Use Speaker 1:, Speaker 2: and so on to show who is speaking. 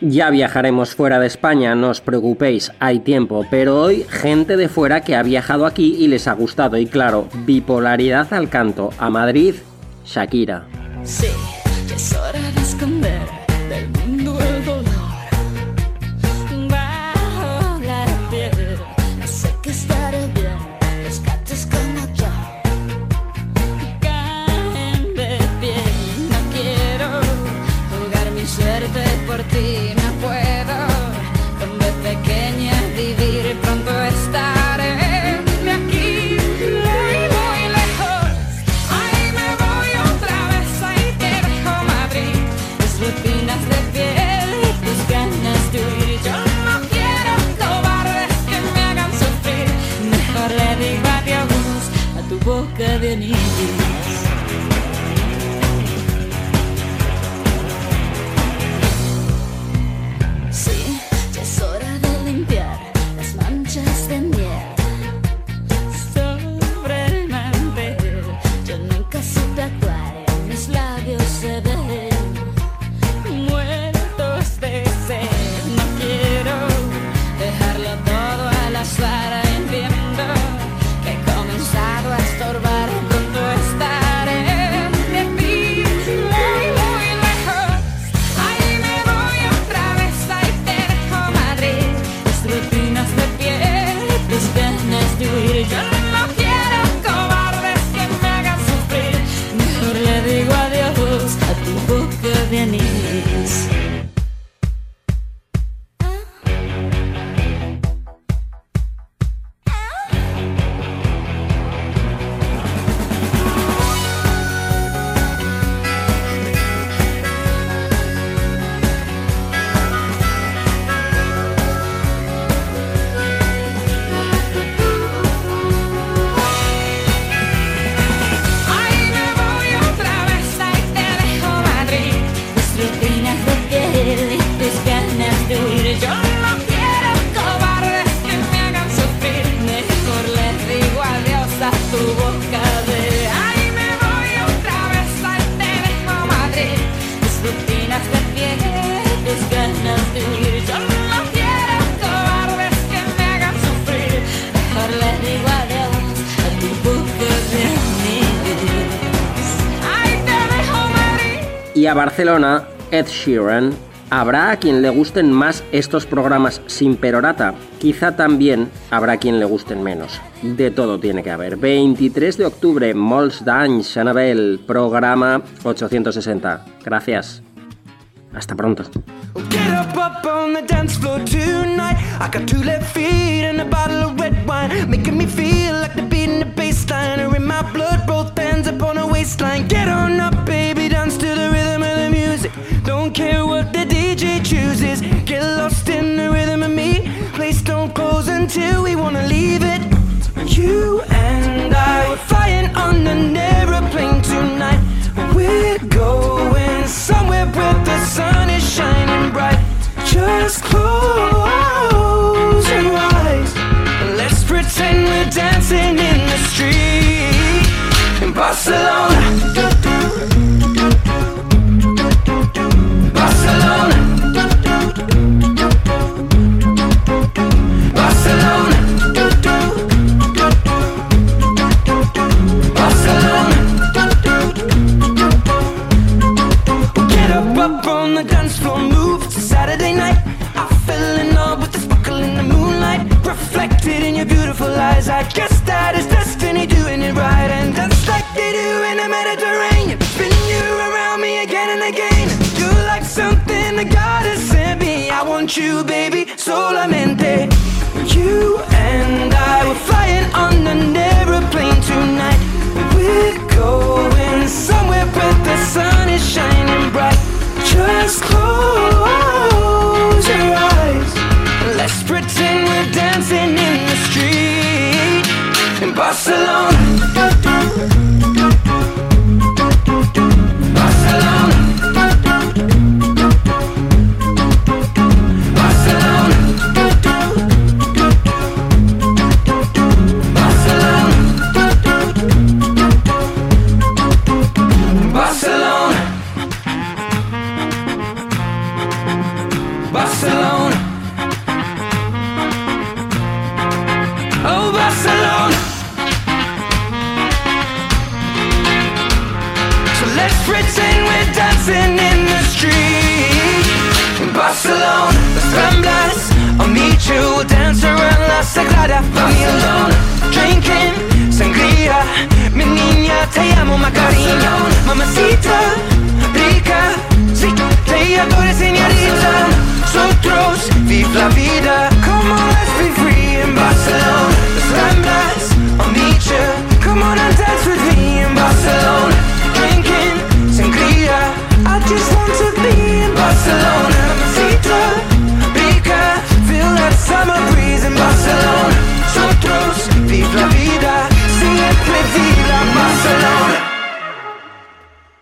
Speaker 1: Ya viajaremos fuera de España, no os preocupéis, hay tiempo, pero hoy gente de fuera que ha viajado aquí y les ha gustado. Y claro, bipolaridad al canto, a Madrid, Shakira.
Speaker 2: Sí, es hora de esconder a
Speaker 1: Barcelona, Ed Sheeran. ¿Habrá a quien le gusten más estos programas sin perorata? Quizá también habrá a quien le gusten menos. De todo tiene que haber. 23 de octubre, Molts d'Anys, Anabel, programa 860. Gracias. Hasta pronto.
Speaker 3: Until we wanna leave it. You and I were flying on an aeroplane tonight. We're going somewhere where the sun is shining bright. Just close your eyes. and Let's pretend we're dancing in the street in Barcelona. Barcelona. That God has sent me. I want you, baby, solamente. So let's pretend we're dancing in the street. In Barcelona, las Ramblas. I'll meet you, we'll dance around La Sagrada Familia. Drinking sangria. Mi niña, te amo, Macarena. Mamacita, rica. Sí, te adoro, señorita. Nosotros,